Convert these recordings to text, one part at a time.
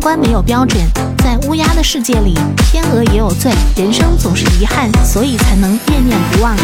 关没有标准，在乌鸦的世界里，天鹅也有罪。人生总是遗憾，所以才能念念不忘。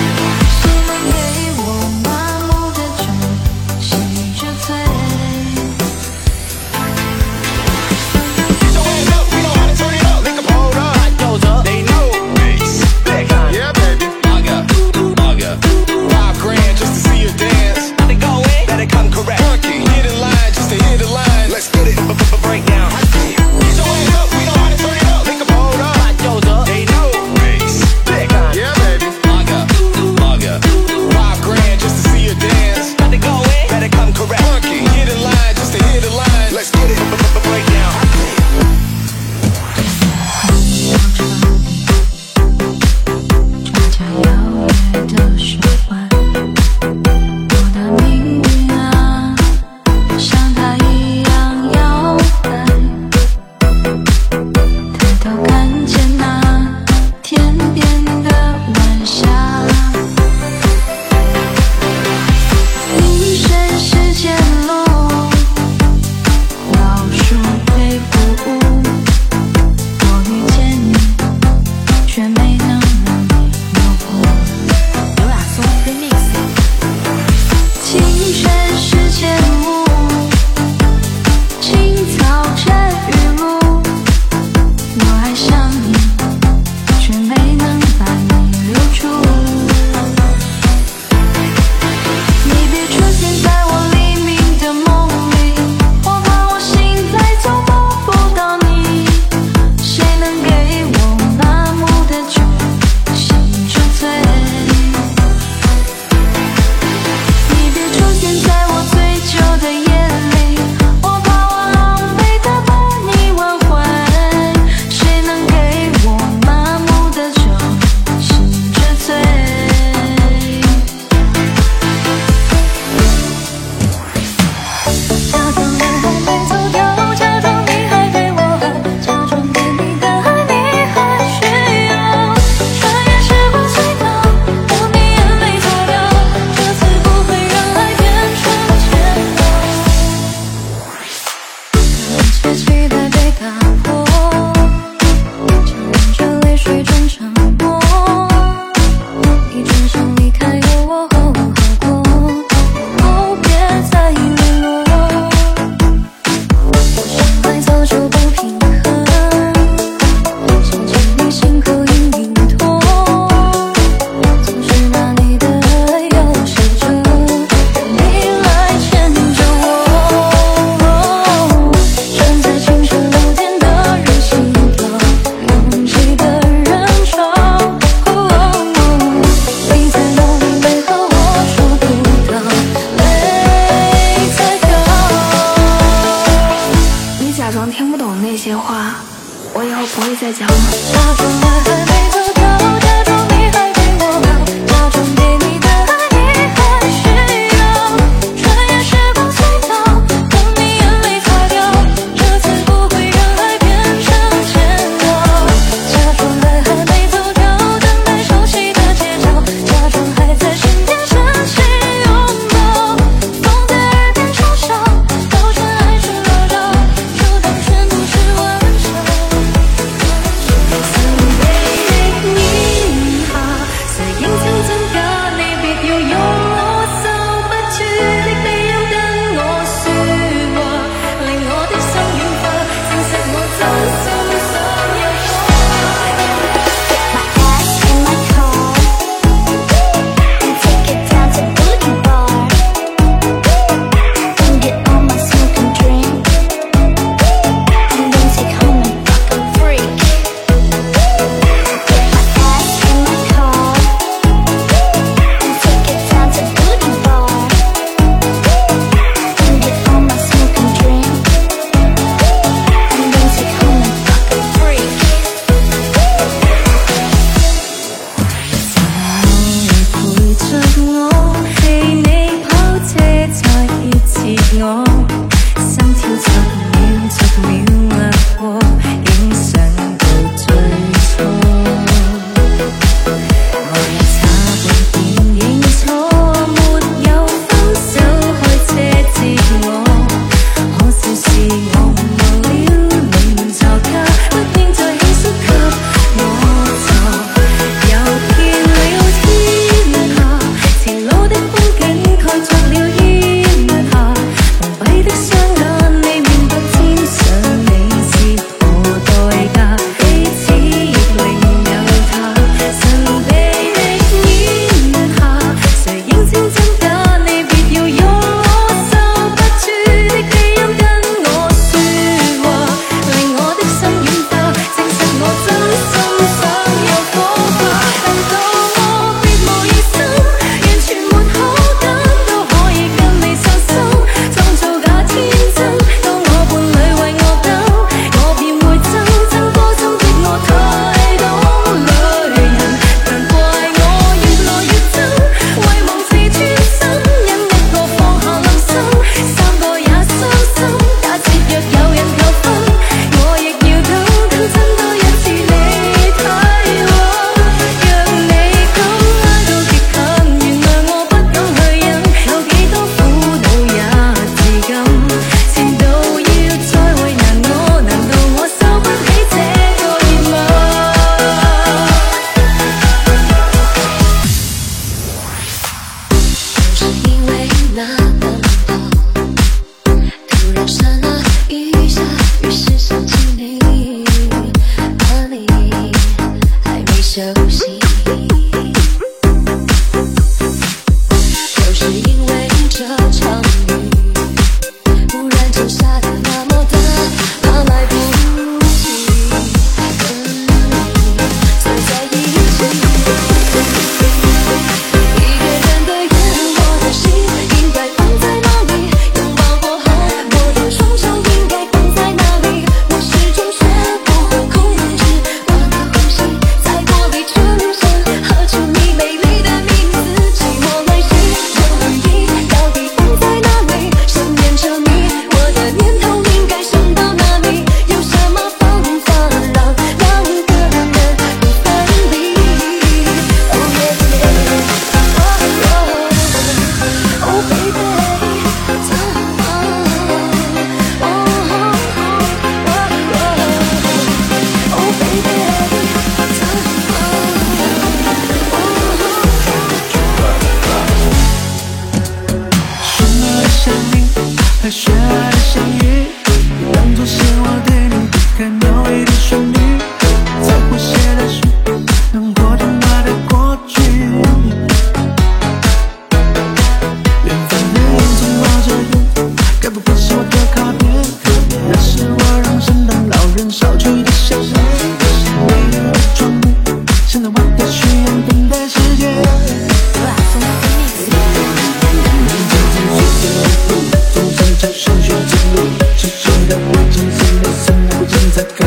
It's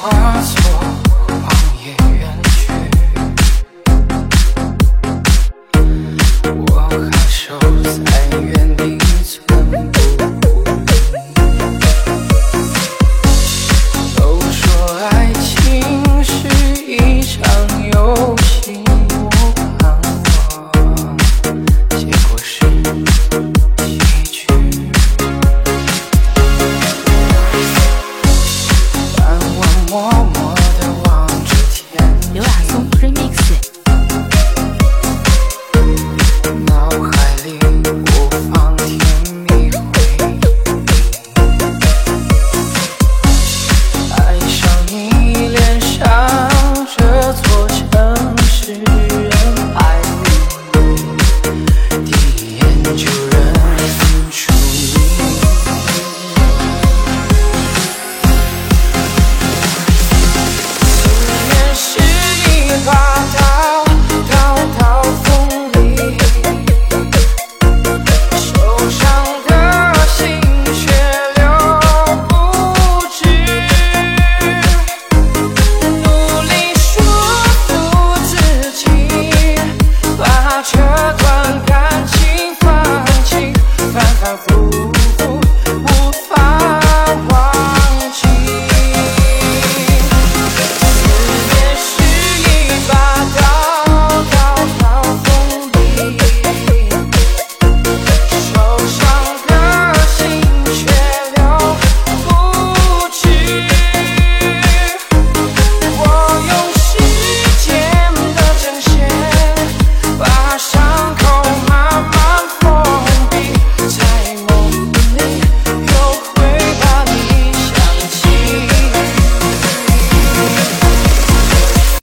hearts.